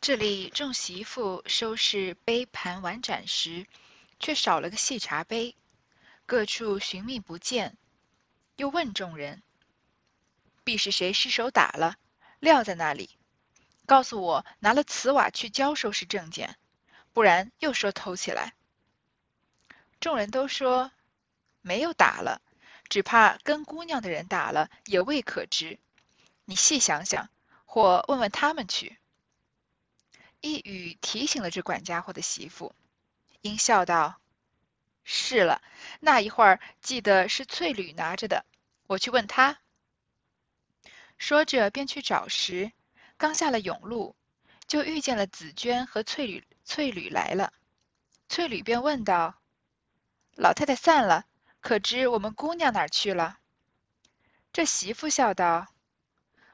这里众媳妇收拾杯盘碗盏时，却少了个细茶杯，各处寻觅不见，又问众人：“必是谁失手打了，撂在那里？告诉我，拿了瓷瓦去交收拾证件，不然又说偷起来。”众人都说：“没有打了，只怕跟姑娘的人打了，也未可知。你细想想，或问问他们去。”一语提醒了这管家伙的媳妇，应笑道：“是了，那一会儿记得是翠缕拿着的，我去问他。”说着便去找时，刚下了甬路，就遇见了紫鹃和翠缕。翠缕来了，翠缕便问道：“老太太散了，可知我们姑娘哪儿去了？”这媳妇笑道：“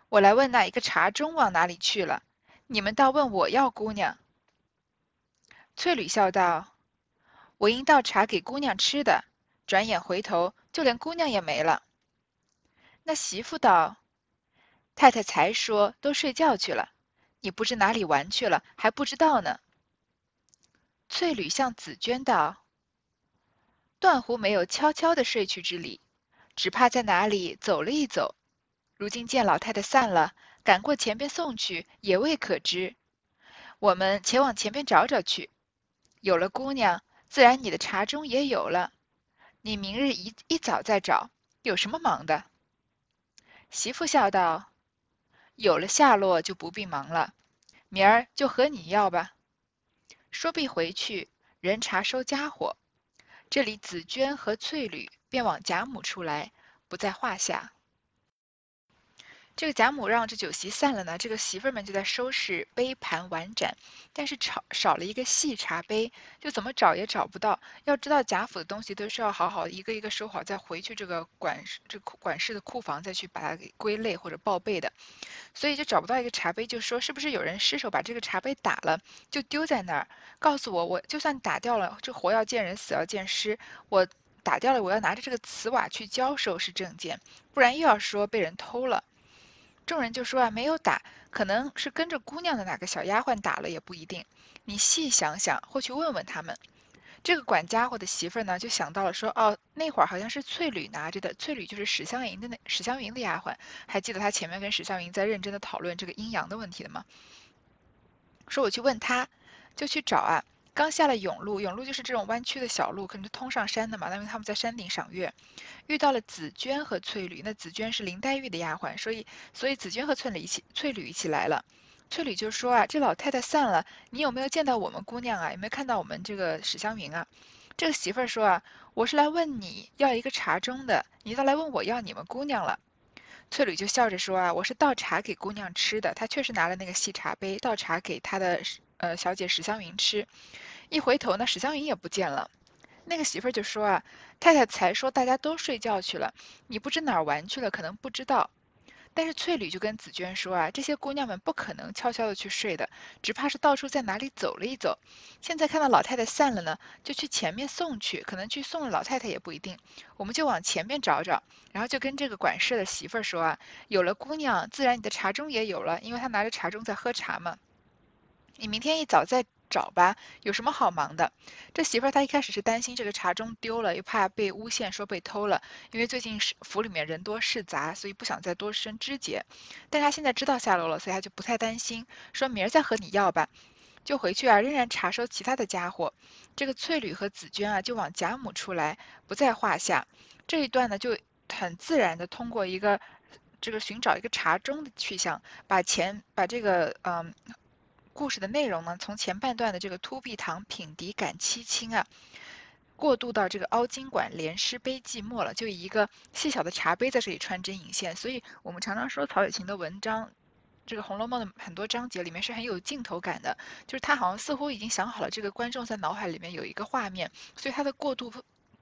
我来问那一个茶盅往哪里去了。”你们倒问我要姑娘。翠缕笑道：“我应倒茶给姑娘吃的，转眼回头，就连姑娘也没了。”那媳妇道：“太太才说都睡觉去了，你不知哪里玩去了，还不知道呢。”翠缕向紫鹃道：“断乎没有悄悄的睡去之理，只怕在哪里走了一走，如今见老太太散了。”赶过前边送去，也未可知。我们且往前边找找去。有了姑娘，自然你的茶盅也有了。你明日一一早再找，有什么忙的？媳妇笑道：“有了下落就不必忙了，明儿就和你要吧。”说毕回去，人查收家伙。这里紫鹃和翠缕便往贾母出来，不在话下。这个贾母让这酒席散了呢，这个媳妇儿们就在收拾杯盘碗盏，但是少少了一个细茶杯，就怎么找也找不到。要知道贾府的东西都是要好好一个一个收好，再回去这个管事这管事的库房再去把它给归类或者报备的，所以就找不到一个茶杯，就说是不是有人失手把这个茶杯打了，就丢在那儿。告诉我，我就算打掉了，这活要见人，死要见尸，我打掉了，我要拿着这个瓷瓦去交收是证件，不然又要说被人偷了。众人就说啊，没有打，可能是跟着姑娘的哪个小丫鬟打了也不一定。你细想想，或去问问他们。这个管家伙的媳妇儿呢，就想到了说，哦，那会儿好像是翠缕拿着的，翠缕就是史湘云的那史湘云的丫鬟，还记得她前面跟史湘云在认真的讨论这个阴阳的问题的吗？说我去问他，就去找啊。刚下了甬路，甬路就是这种弯曲的小路，可能是通上山的嘛。因为他们在山顶赏月，遇到了紫鹃和翠缕。那紫鹃是林黛玉的丫鬟，所以所以紫鹃和翠缕一起，翠缕一起来了。翠缕就说啊，这老太太散了，你有没有见到我们姑娘啊？有没有看到我们这个史湘云啊？这个媳妇儿说啊，我是来问你要一个茶盅的，你倒来问我要你们姑娘了。翠缕就笑着说啊，我是倒茶给姑娘吃的，她确实拿了那个细茶杯倒茶给她的呃小姐史湘云吃。一回头呢，史湘云也不见了。那个媳妇儿就说啊，太太才说大家都睡觉去了，你不知哪儿玩去了，可能不知道。但是翠缕就跟紫鹃说啊，这些姑娘们不可能悄悄的去睡的，只怕是到处在哪里走了一走。现在看到老太太散了呢，就去前面送去，可能去送了老太太也不一定。我们就往前面找找，然后就跟这个管事的媳妇儿说啊，有了姑娘，自然你的茶盅也有了，因为她拿着茶盅在喝茶嘛。你明天一早再。找吧，有什么好忙的？这媳妇儿她一开始是担心这个茶盅丢了，又怕被诬陷说被偷了，因为最近是府里面人多事杂，所以不想再多生枝节。但她现在知道下落了，所以她就不太担心，说明儿再和你要吧。就回去啊，仍然查收其他的家伙。这个翠缕和紫鹃啊，就往贾母出来，不在话下。这一段呢，就很自然的通过一个这个寻找一个茶盅的去向，把钱把这个嗯。故事的内容呢，从前半段的这个突壁堂品笛感凄清啊，过渡到这个凹晶管连诗悲寂寞了，就以一个细小的茶杯在这里穿针引线。所以我们常常说曹雪芹的文章，这个《红楼梦》的很多章节里面是很有镜头感的，就是他好像似乎已经想好了这个观众在脑海里面有一个画面，所以他的过渡。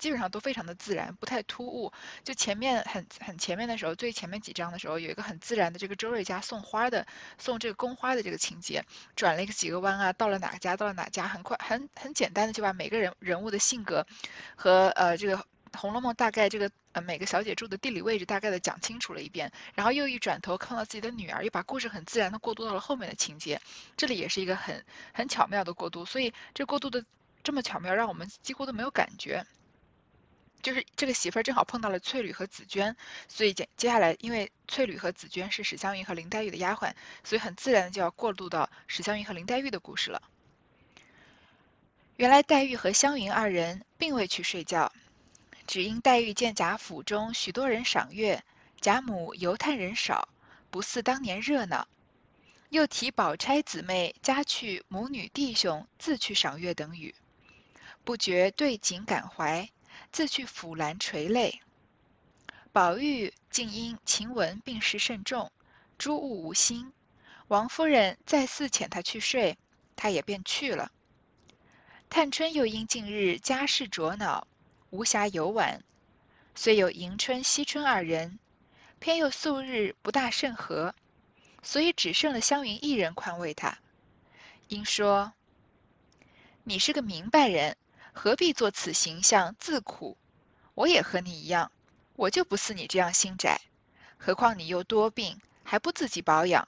基本上都非常的自然，不太突兀。就前面很很前面的时候，最前面几章的时候，有一个很自然的这个周瑞家送花的，送这个宫花的这个情节，转了一个几个弯啊，到了哪家，到了哪家，很快很很简单的就把每个人人物的性格和呃这个《红楼梦》大概这个呃每个小姐住的地理位置大概的讲清楚了一遍，然后又一转头看到自己的女儿，又把故事很自然的过渡到了后面的情节，这里也是一个很很巧妙的过渡，所以这过渡的这么巧妙，让我们几乎都没有感觉。就是这个媳妇儿正好碰到了翠缕和紫娟，所以接接下来，因为翠缕和紫娟是史湘云和林黛玉的丫鬟，所以很自然的就要过渡到史湘云和林黛玉的故事了。原来黛玉和湘云二人并未去睡觉，只因黛玉见贾府中许多人赏月，贾母犹叹人少，不似当年热闹，又提宝钗姊妹家去母女弟兄自去赏月等语，不觉对景感怀。自去抚兰垂泪，宝玉竟因晴雯病势甚重，诸物无心。王夫人再四遣他去睡，他也便去了。探春又因近日家事着恼，无暇游玩，虽有迎春、惜春二人，偏又素日不大甚和，所以只剩了湘云一人宽慰他，因说：“你是个明白人。”何必做此形象自苦？我也和你一样，我就不似你这样心窄。何况你又多病，还不自己保养，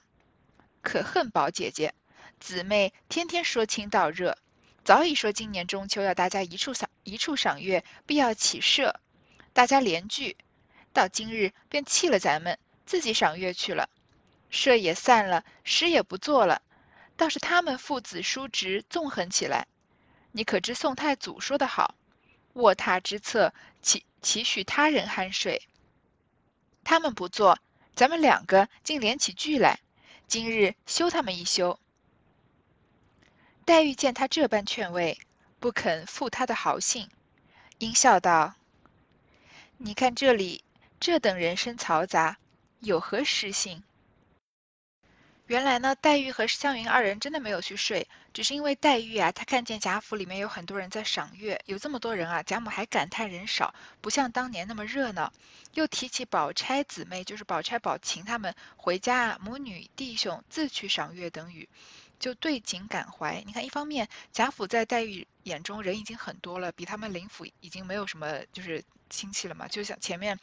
可恨宝姐姐、姊妹天天说亲道热，早已说今年中秋要大家一处赏一处赏月，必要起社，大家联聚。到今日便弃了咱们，自己赏月去了，社也散了，诗也不做了，倒是他们父子叔侄纵横起来。你可知宋太祖说得好：“卧榻之侧，岂岂许他人酣睡？”他们不做，咱们两个竟连起句来。今日休他们一休。黛玉见他这般劝慰，不肯负他的豪信，因笑道：“你看这里这等人声嘈杂，有何失信？”原来呢，黛玉和湘云二人真的没有去睡，只是因为黛玉啊，她看见贾府里面有很多人在赏月，有这么多人啊，贾母还感叹人少，不像当年那么热闹。又提起宝钗姊妹，就是宝钗、宝琴他们回家啊，母女弟兄自去赏月等语，就对景感怀。你看，一方面贾府在黛玉眼中人已经很多了，比他们林府已经没有什么就是亲戚了嘛，就像前面。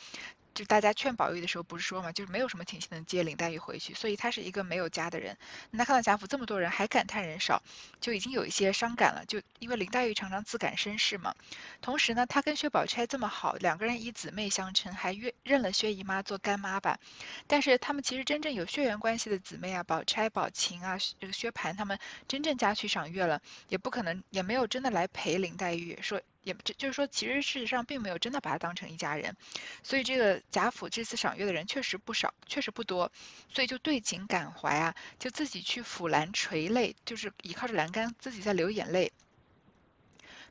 就大家劝宝玉的时候，不是说嘛，就是没有什么亲戚能接林黛玉回去，所以他是一个没有家的人。那看到贾府这么多人，还感叹人少，就已经有一些伤感了。就因为林黛玉常常自感身世嘛，同时呢，她跟薛宝钗这么好，两个人以姊妹相称，还约认了薛姨妈做干妈吧。但是他们其实真正有血缘关系的姊妹啊，宝钗、宝琴啊，这个薛蟠他们真正家去赏月了，也不可能，也没有真的来陪林黛玉说。也这就是说，其实事实上并没有真的把他当成一家人，所以这个贾府这次赏月的人确实不少，确实不多，所以就对景感怀啊，就自己去抚栏垂泪，就是倚靠着栏杆自己在流眼泪。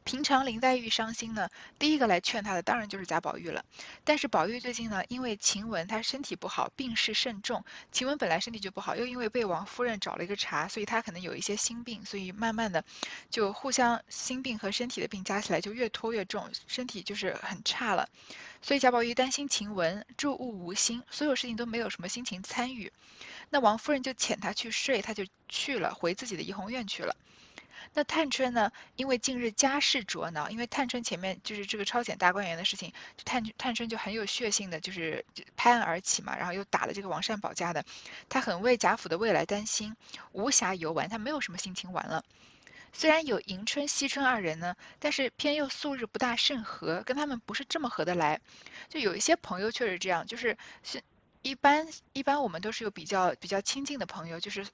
平常林黛玉伤心呢，第一个来劝她的当然就是贾宝玉了。但是宝玉最近呢，因为晴雯她身体不好，病势甚重。晴雯本来身体就不好，又因为被王夫人找了一个茬，所以她可能有一些心病，所以慢慢的就互相心病和身体的病加起来就越拖越重，身体就是很差了。所以贾宝玉担心晴雯住物无心，所有事情都没有什么心情参与。那王夫人就遣他去睡，他就去了，回自己的怡红院去了。那探春呢？因为近日家事着恼，因为探春前面就是这个抄检大观园的事情，探探春就很有血性的，就是拍案而起嘛，然后又打了这个王善保家的，她很为贾府的未来担心，无暇游玩，她没有什么心情玩了。虽然有迎春、惜春二人呢，但是偏又素日不大甚合，跟他们不是这么合得来。就有一些朋友确实这样，就是是一般一般我们都是有比较比较亲近的朋友，就是。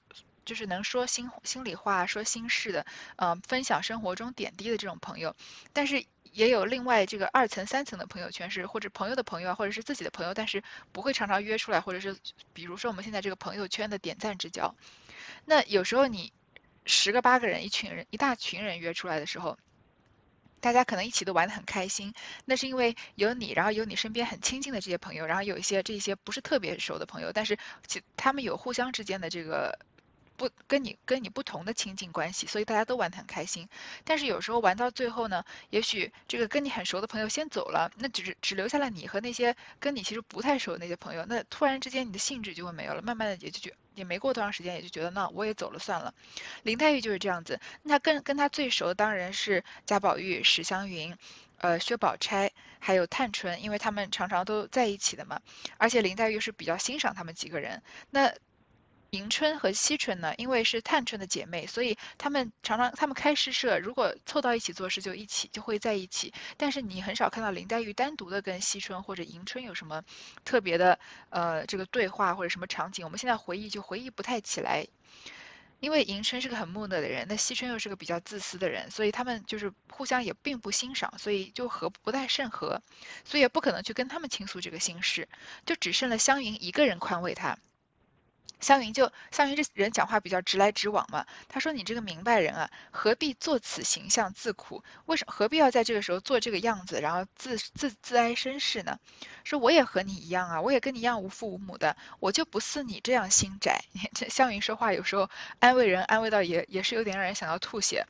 就是能说心心里话、说心事的，嗯，分享生活中点滴的这种朋友，但是也有另外这个二层、三层的朋友圈，是或者朋友的朋友啊，或者是自己的朋友，但是不会常常约出来，或者是比如说我们现在这个朋友圈的点赞之交。那有时候你十个八个人、一群人、一大群人约出来的时候，大家可能一起都玩得很开心，那是因为有你，然后有你身边很亲近的这些朋友，然后有一些这些不是特别熟的朋友，但是其他们有互相之间的这个。不跟你跟你不同的亲近关系，所以大家都玩得很开心。但是有时候玩到最后呢，也许这个跟你很熟的朋友先走了，那只是只留下了你和那些跟你其实不太熟的那些朋友，那突然之间你的兴致就会没有了，慢慢的也就觉也没过多长时间，也就觉得那我也走了算了。林黛玉就是这样子，那跟跟她最熟的当然是贾宝玉、史湘云。呃薛宝钗还有探春，因为他们常常都在一起的嘛，而且林黛玉是比较欣赏他们几个人。那迎春和惜春呢，因为是探春的姐妹，所以她们常常她们开诗社，如果凑到一起做事，就一起就会在一起。但是你很少看到林黛玉单独的跟惜春或者迎春有什么特别的呃这个对话或者什么场景，我们现在回忆就回忆不太起来。因为迎春是个很木讷的人，那惜春又是个比较自私的人，所以他们就是互相也并不欣赏，所以就合不太甚合，所以也不可能去跟他们倾诉这个心事，就只剩了湘云一个人宽慰他。湘云就湘云这人讲话比较直来直往嘛，他说你这个明白人啊，何必做此形象自苦？为什么何必要在这个时候做这个样子，然后自自自哀身世呢？说我也和你一样啊，我也跟你一样无父无母的，我就不似你这样心窄。这湘云说话有时候安慰人，安慰到也也是有点让人想要吐血。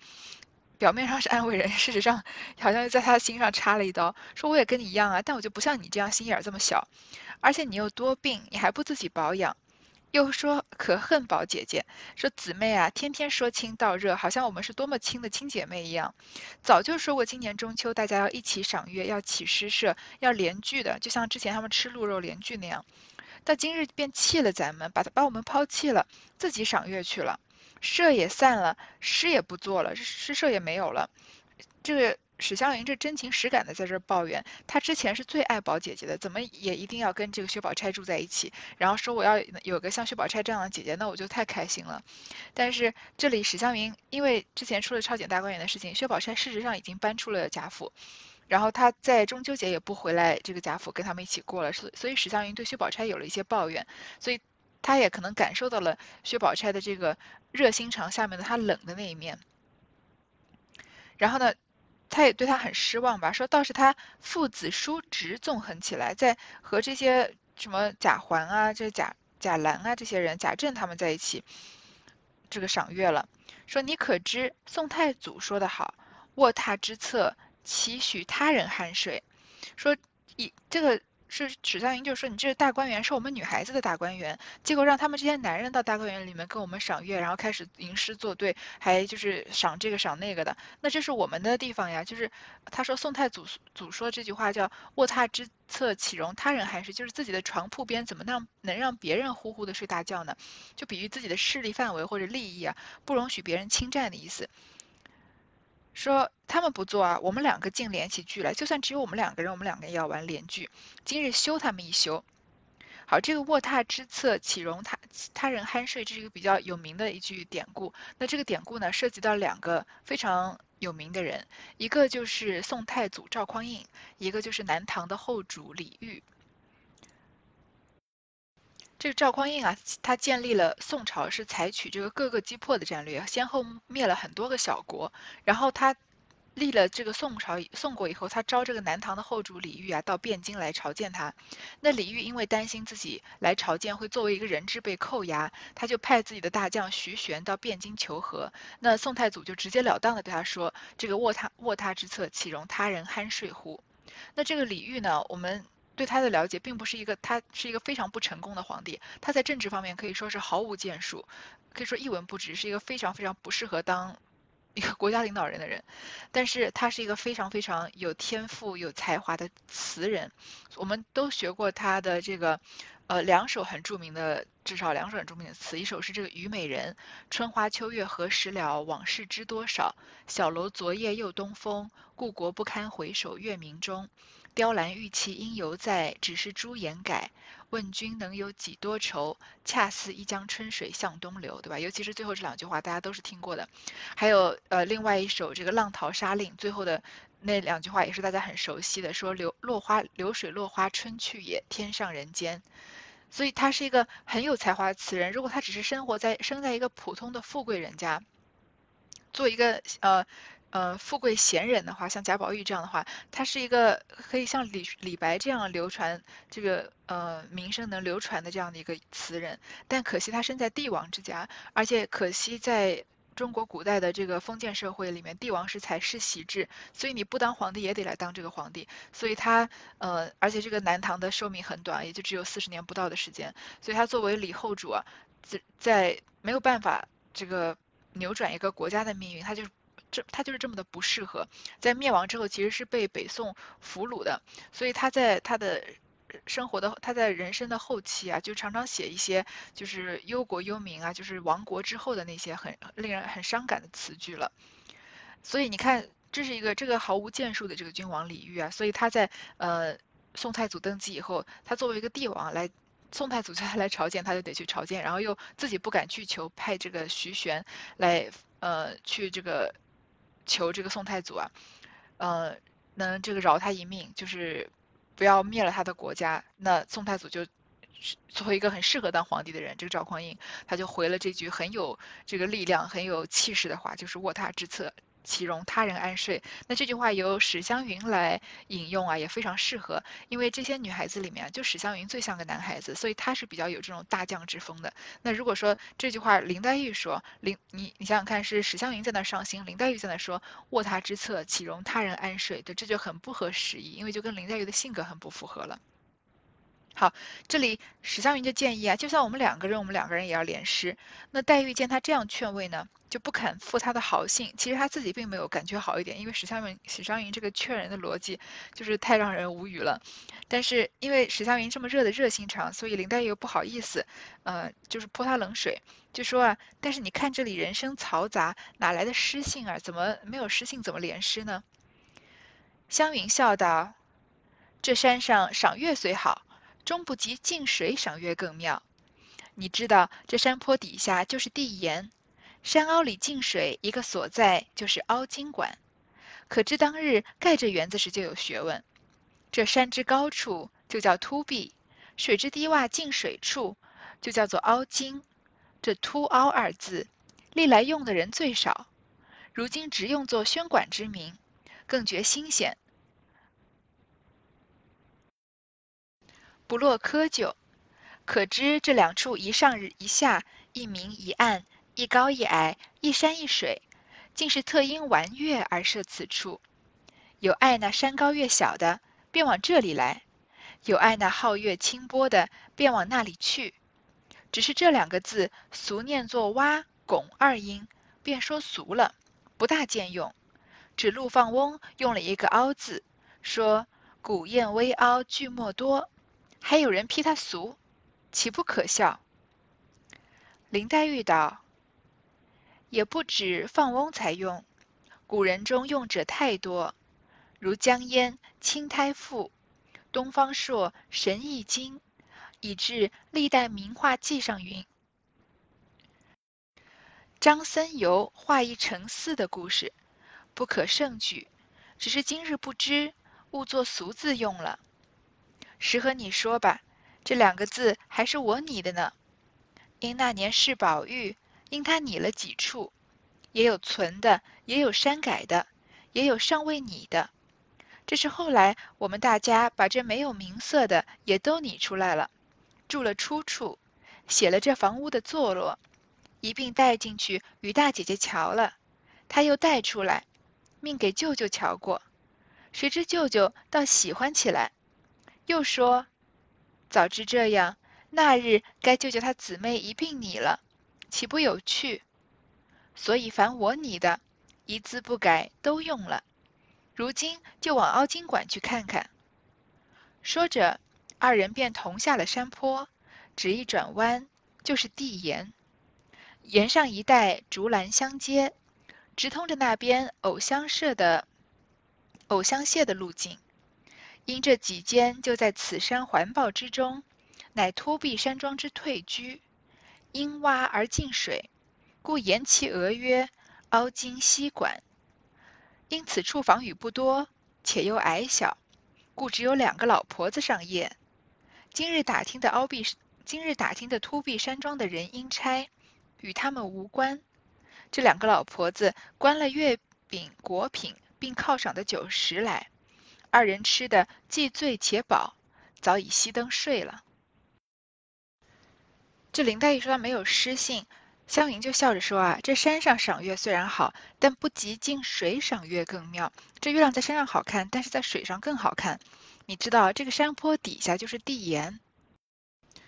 表面上是安慰人，事实上好像在他心上插了一刀。说我也跟你一样啊，但我就不像你这样心眼这么小，而且你又多病，你还不自己保养。又说可恨宝姐姐，说姊妹啊，天天说亲道热，好像我们是多么亲的亲姐妹一样。早就说过今年中秋大家要一起赏月，要起诗社，要联聚的，就像之前他们吃鹿肉联聚那样。到今日便弃了咱们，把他把我们抛弃了，自己赏月去了，社也散了，诗也不做了，诗社也没有了。这个。史湘云这真情实感的在这抱怨，她之前是最爱宝姐姐的，怎么也一定要跟这个薛宝钗住在一起，然后说我要有个像薛宝钗这样的姐姐，那我就太开心了。但是这里史湘云因为之前出了超检大观园的事情，薛宝钗事实上已经搬出了贾府，然后她在中秋节也不回来这个贾府跟他们一起过了，所所以史湘云对薛宝钗有了一些抱怨，所以她也可能感受到了薛宝钗的这个热心肠下面的她冷的那一面，然后呢？他也对他很失望吧，说倒是他父子叔侄纵横起来，在和这些什么贾环啊、这贾贾兰啊这些人、贾政他们在一起，这个赏月了。说你可知宋太祖说得好，卧榻之侧岂许他人酣睡？说以这个。是史湘云就说你这是大观园，是我们女孩子的大观园，结果让他们这些男人到大观园里面跟我们赏月，然后开始吟诗作对，还就是赏这个赏那个的，那这是我们的地方呀。就是他说宋太祖祖说这句话叫卧榻之侧岂容他人酣睡，就是自己的床铺边怎么让能让别人呼呼的睡大觉呢？就比喻自己的势力范围或者利益啊，不容许别人侵占的意思。说他们不做啊，我们两个竟连起剧来，就算只有我们两个人，我们两个也要玩连剧。今日休他们一休。好，这个卧榻之侧岂容他他人酣睡，这是一个比较有名的一句典故。那这个典故呢，涉及到两个非常有名的人，一个就是宋太祖赵匡胤，一个就是南唐的后主李煜。这个赵匡胤啊，他建立了宋朝，是采取这个各个击破的战略，先后灭了很多个小国。然后他立了这个宋朝，宋国以后，他招这个南唐的后主李煜啊到汴京来朝见他。那李煜因为担心自己来朝见会作为一个人质被扣押，他就派自己的大将徐玄到汴京求和。那宋太祖就直截了当的对他说：“这个卧榻卧榻之侧，岂容他人酣睡乎？”那这个李煜呢，我们。对他的了解并不是一个，他是一个非常不成功的皇帝。他在政治方面可以说是毫无建树，可以说一文不值，是一个非常非常不适合当一个国家领导人的人。但是他是一个非常非常有天赋、有才华的词人。我们都学过他的这个，呃，两首很著名的，至少两首很著名的词。一首是这个《虞美人》：春花秋月何时了？往事知多少？小楼昨夜又东风，故国不堪回首月明中。雕栏玉砌应犹在，只是朱颜改。问君能有几多愁？恰似一江春水向东流，对吧？尤其是最后这两句话，大家都是听过的。还有呃，另外一首这个《浪淘沙令》，最后的那两句话也是大家很熟悉的，说流落花流水落花春去也，天上人间。所以他是一个很有才华的词人。如果他只是生活在生在一个普通的富贵人家，做一个呃。呃，富贵闲人的话，像贾宝玉这样的话，他是一个可以像李李白这样流传这个呃名声能流传的这样的一个词人。但可惜他生在帝王之家，而且可惜在中国古代的这个封建社会里面，帝王是采世袭制，所以你不当皇帝也得来当这个皇帝。所以他呃，而且这个南唐的寿命很短，也就只有四十年不到的时间，所以他作为李后主啊，在在没有办法这个扭转一个国家的命运，他就。这他就是这么的不适合。在灭亡之后，其实是被北宋俘虏的，所以他在他的生活的他在人生的后期啊，就常常写一些就是忧国忧民啊，就是亡国之后的那些很令人很伤感的词句了。所以你看，这是一个这个毫无建树的这个君王李煜啊，所以他在呃宋太祖登基以后，他作为一个帝王来。宋太祖叫他来朝见，他就得去朝见，然后又自己不敢去求，派这个徐玄来，呃，去这个求这个宋太祖啊，呃，能这个饶他一命，就是不要灭了他的国家。那宋太祖就作为一个很适合当皇帝的人，这个赵匡胤他就回了这句很有这个力量、很有气势的话，就是卧榻之侧。岂容他人安睡？那这句话由史湘云来引用啊，也非常适合，因为这些女孩子里面，就史湘云最像个男孩子，所以她是比较有这种大将之风的。那如果说这句话林黛玉说，林你你想想看，是史湘云在那伤心，林黛玉在那说卧榻之侧，岂容他人安睡？对，这就很不合时宜，因为就跟林黛玉的性格很不符合了。好，这里史湘云就建议啊，就算我们两个人，我们两个人也要联诗。那黛玉见他这样劝慰呢，就不肯负他的好信。其实他自己并没有感觉好一点，因为史湘云史湘云这个劝人的逻辑就是太让人无语了。但是因为史湘云这么热的热心肠，所以林黛玉又不好意思，呃，就是泼他冷水，就说啊，但是你看这里人声嘈杂，哪来的诗性啊？怎么没有诗性？怎么联诗呢？湘云笑道：“这山上赏月虽好。”终不及近水赏月更妙。你知道，这山坡底下就是地岩，山凹里进水一个所在就是凹晶馆。可知当日盖这园子时就有学问。这山之高处就叫凸壁，水之低洼进水处就叫做凹晶。这凸凹二字，历来用的人最少，如今直用作宣馆之名，更觉新鲜。不落窠臼，可知这两处一上一下，一明一暗，一高一矮，一山一水，竟是特因玩月而设此处。有爱那山高月小的，便往这里来；有爱那皓月清波的，便往那里去。只是这两个字俗念作蛙拱二音，便说俗了，不大见用。只陆放翁用了一个凹字，说古砚微凹句墨多。还有人批他俗，岂不可笑？林黛玉道：“也不止放翁才用，古人中用者太多，如江淹《青苔赋》，东方朔《神异经》，以致历代名画记上云：张僧繇画一成寺的故事，不可胜举。只是今日不知，误作俗字用了。”实和你说吧，这两个字还是我拟的呢。因那年是宝玉，因他拟了几处，也有存的，也有删改的，也有尚未拟的。这是后来我们大家把这没有名色的也都拟出来了，注了出处，写了这房屋的坐落，一并带进去与大姐姐瞧了，她又带出来，命给舅舅瞧过，谁知舅舅倒喜欢起来。又说：“早知这样，那日该救救他姊妹一并拟了，岂不有趣？所以凡我拟的，一字不改都用了。如今就往凹晶馆去看看。”说着，二人便同下了山坡，只一转弯就是地岩，岩上一带竹栏相接，直通着那边藕香社的藕香榭的路径。因这几间就在此山环抱之中，乃凸壁山庄之退居，因洼而进水，故言其额曰凹晶溪馆。因此处房宇不多，且又矮小，故只有两个老婆子上夜。今日打听的凹壁，今日打听的凸壁山庄的人应差，与他们无关。这两个老婆子关了月饼果品，并犒赏的酒食来。二人吃的既醉且饱，早已熄灯睡了。这林黛玉说她没有诗性，湘云就笑着说啊，这山上赏月虽然好，但不及近水赏月更妙。这月亮在山上好看，但是在水上更好看。你知道这个山坡底下就是地岩，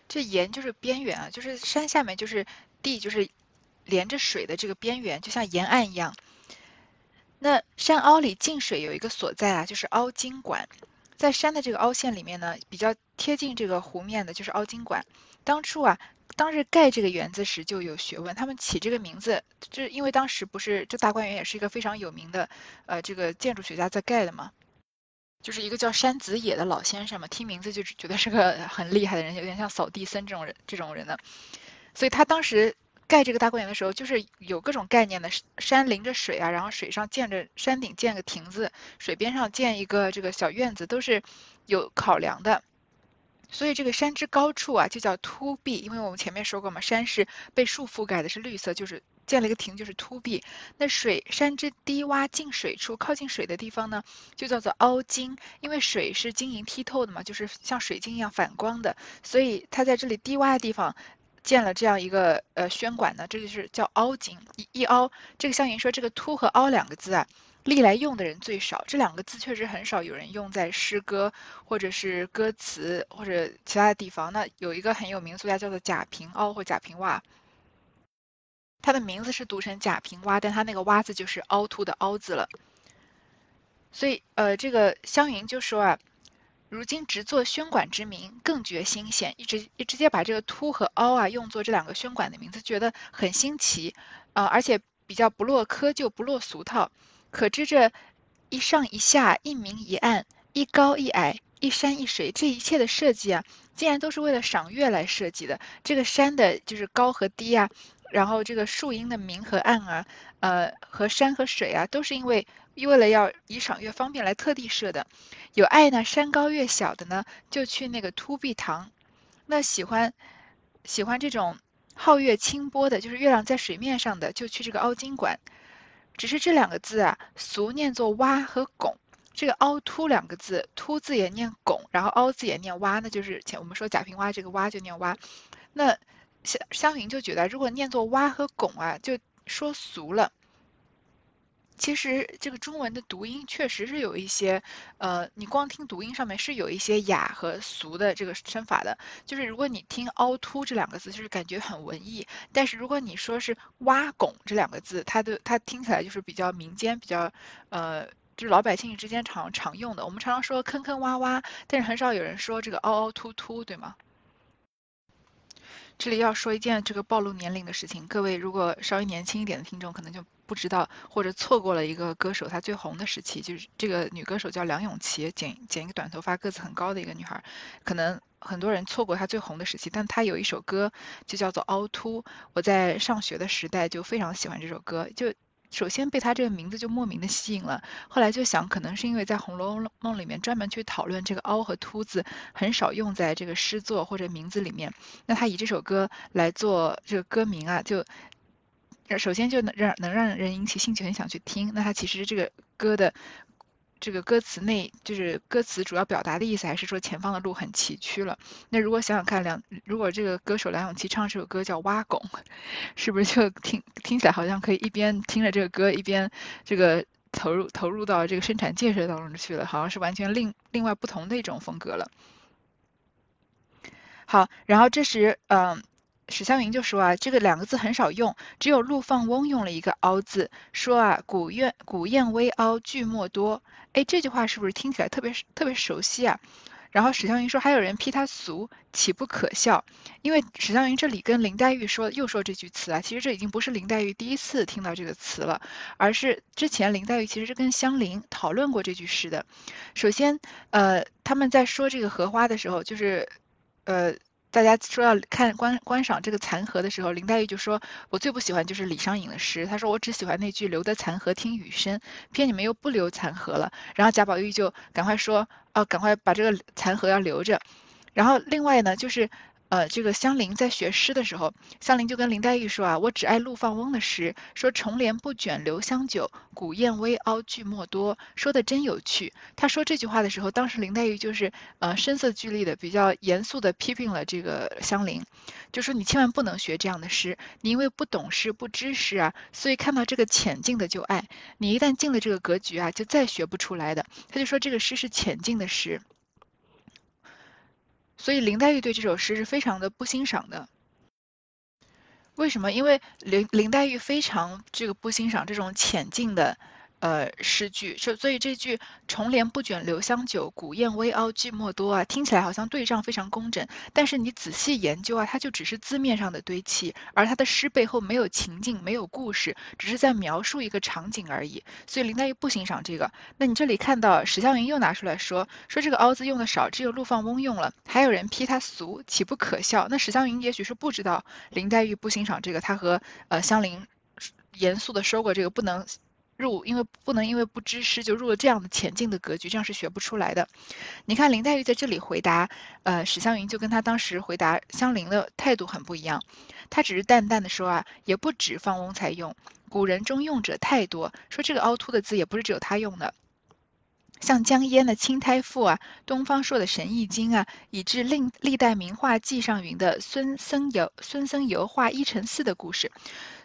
这岩就是边缘啊，就是山下面就是地，就是连着水的这个边缘，就像沿岸一样。那山凹里进水有一个所在啊，就是凹晶管。在山的这个凹陷里面呢，比较贴近这个湖面的就是凹晶管。当初啊，当日盖这个园子时就有学问，他们起这个名字，就是因为当时不是这大观园也是一个非常有名的呃这个建筑学家在盖的嘛，就是一个叫山子野的老先生嘛，听名字就觉得是个很厉害的人，有点像扫地僧这种人这种人呢，所以他当时。盖这个大观园的时候，就是有各种概念的，山临着水啊，然后水上建着山顶建个亭子，水边上建一个这个小院子，都是有考量的。所以这个山之高处啊，就叫凸壁，因为我们前面说过嘛，山是被树覆盖的，是绿色，就是建了一个亭，就是凸壁。那水山之低洼近水处，靠近水的地方呢，就叫做凹晶，因为水是晶莹剔透的嘛，就是像水晶一样反光的，所以它在这里低洼的地方。建了这样一个呃宣馆呢，这就是叫凹晶一一凹。这个香云说，这个凸和凹两个字啊，历来用的人最少。这两个字确实很少有人用在诗歌或者是歌词或者其他的地方。那有一个很有名的作家叫做贾平凹或贾平凹，他的名字是读成贾平凹，但他那个凹字就是凹凸的凹字了。所以呃，这个香云就说啊。如今直作宣馆之名，更觉新鲜。一直一直接把这个凸和凹啊用作这两个宣馆的名字，觉得很新奇啊，而且比较不落窠臼，不落俗套。可知这一上一下，一明一暗，一高一矮，一山一水，这一切的设计啊，竟然都是为了赏月来设计的。这个山的就是高和低啊，然后这个树荫的明和暗啊，呃，和山和水啊，都是因为。为了要以赏月方便来特地设的，有爱呢山高月小的呢，就去那个凸壁堂；那喜欢喜欢这种皓月清波的，就是月亮在水面上的，就去这个凹晶馆。只是这两个字啊，俗念作洼和拱。这个凹凸两个字，凸字也念拱，然后凹字也念洼，那就是前我们说贾平凹这个洼就念洼。那香香云就觉得，如果念作洼和拱啊，就说俗了。其实这个中文的读音确实是有一些，呃，你光听读音上面是有一些雅和俗的这个声法的。就是如果你听凹凸这两个字，就是感觉很文艺；但是如果你说是挖拱这两个字，它的它听起来就是比较民间，比较呃，就是老百姓之间常常用的。我们常常说坑坑洼洼，但是很少有人说这个凹凹凸凸，对吗？这里要说一件这个暴露年龄的事情，各位如果稍微年轻一点的听众可能就不知道，或者错过了一个歌手他最红的时期，就是这个女歌手叫梁咏琪，剪剪一个短头发，个子很高的一个女孩，可能很多人错过她最红的时期，但她有一首歌就叫做《凹凸》，我在上学的时代就非常喜欢这首歌，就。首先被他这个名字就莫名的吸引了，后来就想可能是因为在《红楼梦》里面专门去讨论这个凹和凸字很少用在这个诗作或者名字里面，那他以这首歌来做这个歌名啊，就首先就能让能让人引起兴趣，很想去听。那他其实这个歌的。这个歌词内就是歌词主要表达的意思，还是说前方的路很崎岖了？那如果想想看，梁如果这个歌手梁咏琪唱这首歌叫《挖拱》，是不是就听听起来好像可以一边听着这个歌，一边这个投入投入到这个生产建设当中去了？好像是完全另另外不同的一种风格了。好，然后这时嗯。史湘云就说啊，这个两个字很少用，只有陆放翁用了一个凹字，说啊，古苑古燕微凹句墨多。哎，这句话是不是听起来特别特别熟悉啊？然后史湘云说，还有人批他俗，岂不可笑？因为史湘云这里跟林黛玉说又说这句词啊，其实这已经不是林黛玉第一次听到这个词了，而是之前林黛玉其实是跟香菱讨论过这句诗的。首先，呃，他们在说这个荷花的时候，就是呃。大家说要看观观赏这个残荷的时候，林黛玉就说：“我最不喜欢就是李商隐的诗。”她说：“我只喜欢那句‘留得残荷听雨声’，偏你们又不留残荷了。”然后贾宝玉就赶快说：“哦，赶快把这个残荷要留着。”然后另外呢，就是。呃，这个香菱在学诗的时候，香菱就跟林黛玉说啊，我只爱陆放翁的诗，说重帘不卷留香久，古砚微凹句墨多，说的真有趣。他说这句话的时候，当时林黛玉就是呃声色俱厉的，比较严肃的批评了这个香菱，就说你千万不能学这样的诗，你因为不懂诗不知诗啊，所以看到这个浅近的就爱，你一旦进了这个格局啊，就再学不出来的。他就说这个诗是浅近的诗。所以林黛玉对这首诗是非常的不欣赏的。为什么？因为林林黛玉非常这个不欣赏这种浅近的呃诗句，所所以这句“重帘不卷留香久，古砚微凹句墨多”啊，听起来好像对仗非常工整，但是你仔细研究啊，它就只是字面上的堆砌，而它的诗背后没有情境，没有故事，只是在描述一个场景而已。所以林黛玉不欣赏这个。那你这里看到史湘云又拿出来说，说这个凹字用的少，只有陆放翁用了，还有人批他俗，岂不可笑？那史湘云也许是不知道林黛玉不欣赏这个，他和呃香菱严肃的说过这个不能。入，因为不能因为不知诗就入了这样的前进的格局，这样是学不出来的。你看林黛玉在这里回答，呃，史湘云就跟她当时回答香菱的态度很不一样。她只是淡淡的说啊，也不止方翁才用，古人中用者太多。说这个凹凸的字也不是只有他用的，像江淹的《青苔赋》啊，东方朔的《神异经》啊，以至历历代名画记上云的孙僧游孙僧游画一乘四的故事，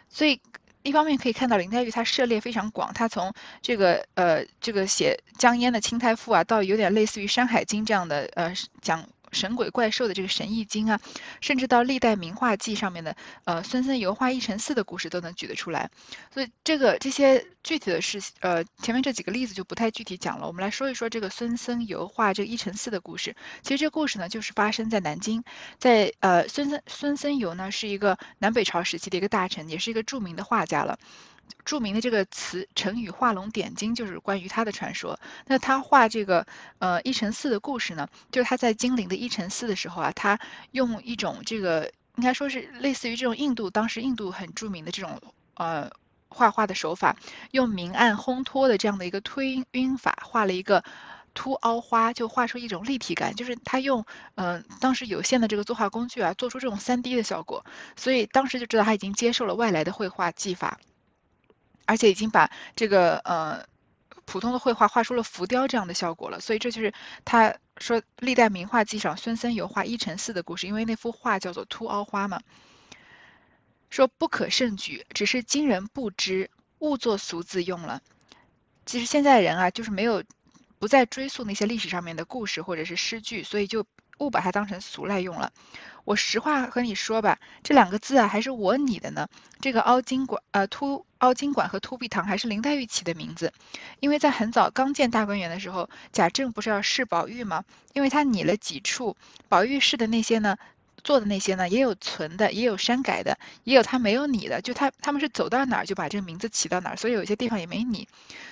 所以。一方面可以看到林黛玉她涉猎非常广，她从这个呃这个写江淹的《青苔赋》啊，到有点类似于《山海经》这样的呃讲。神鬼怪兽的这个《神异经》啊，甚至到历代名画记上面的呃孙僧游画一乘四的故事都能举得出来，所以这个这些具体的事呃前面这几个例子就不太具体讲了。我们来说一说这个孙僧游画这个一乘四的故事。其实这故事呢就是发生在南京，在呃孙僧孙僧游呢是一个南北朝时期的一个大臣，也是一个著名的画家了。著名的这个词成语画龙点睛就是关于他的传说。那他画这个呃一乘四的故事呢，就是他在金陵的一乘四的时候啊，他用一种这个应该说是类似于这种印度当时印度很著名的这种呃画画的手法，用明暗烘托的这样的一个推晕法，画了一个凸凹花，就画出一种立体感。就是他用嗯当时有限的这个作画工具啊，做出这种三 D 的效果，所以当时就知道他已经接受了外来的绘画技法。而且已经把这个呃普通的绘画画出了浮雕这样的效果了，所以这就是他说历代名画记上孙僧有画一乘四的故事，因为那幅画叫做凸凹花嘛。说不可胜举，只是今人不知，误作俗字用了。其实现在人啊，就是没有不再追溯那些历史上面的故事或者是诗句，所以就误把它当成俗来用了。我实话和你说吧，这两个字啊，还是我拟的呢。这个凹金馆，呃，凸凹金管和凸壁堂还是林黛玉起的名字。因为在很早刚建大观园的时候，贾政不是要试宝玉吗？因为他拟了几处，宝玉试的那些呢。做的那些呢，也有存的，也有删改的，也有他没有拟的，就他他们是走到哪儿就把这个名字起到哪儿，所以有些地方也没拟。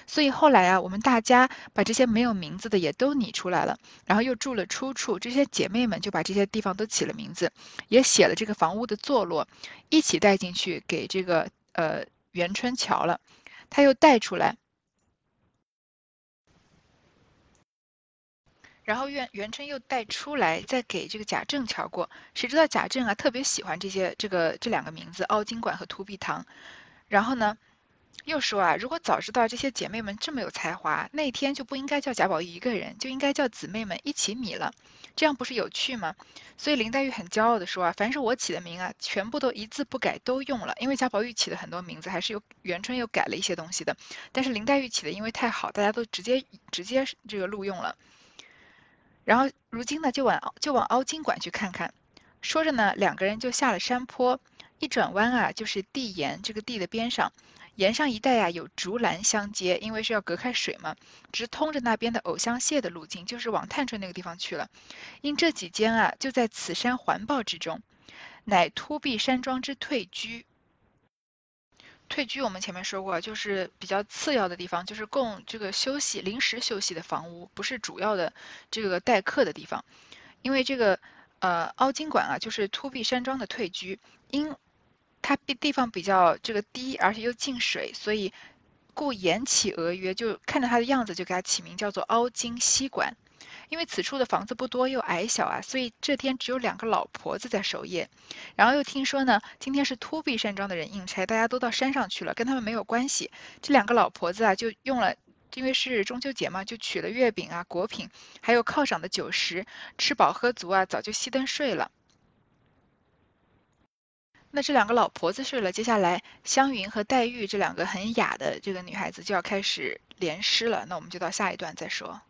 所以后来啊，我们大家把这些没有名字的也都拟出来了，然后又注了出处，这些姐妹们就把这些地方都起了名字，也写了这个房屋的坐落，一起带进去给这个呃元春瞧了，他又带出来。然后元元春又带出来，再给这个贾政瞧过。谁知道贾政啊特别喜欢这些这个这两个名字凹金馆和凸壁堂。然后呢，又说啊，如果早知道这些姐妹们这么有才华，那天就不应该叫贾宝玉一个人，就应该叫姊妹们一起拟了，这样不是有趣吗？所以林黛玉很骄傲的说啊，凡是我起的名啊，全部都一字不改都用了。因为贾宝玉起的很多名字还是有元春又改了一些东西的，但是林黛玉起的因为太好，大家都直接直接这个录用了。然后如今呢，就往就往凹金馆去看看。说着呢，两个人就下了山坡，一转弯啊，就是地沿这个地的边上，沿上一带啊有竹栏相接，因为是要隔开水嘛，直通着那边的藕香榭的路径，就是往探春那个地方去了。因这几间啊，就在此山环抱之中，乃突壁山庄之退居。退居我们前面说过，就是比较次要的地方，就是供这个休息、临时休息的房屋，不是主要的这个待客的地方。因为这个呃凹金馆啊，就是突壁山庄的退居，因它地地方比较这个低，而且又进水，所以故延起俄曰，就看着它的样子就给它起名叫做凹金溪馆。因为此处的房子不多又矮小啊，所以这天只有两个老婆子在守夜。然后又听说呢，今天是突壁山庄的人应差，大家都到山上去了，跟他们没有关系。这两个老婆子啊，就用了，因为是中秋节嘛，就取了月饼啊、果品，还有犒赏的酒食，吃饱喝足啊，早就熄灯睡了。那这两个老婆子睡了，接下来湘云和黛玉这两个很雅的这个女孩子就要开始联诗了。那我们就到下一段再说。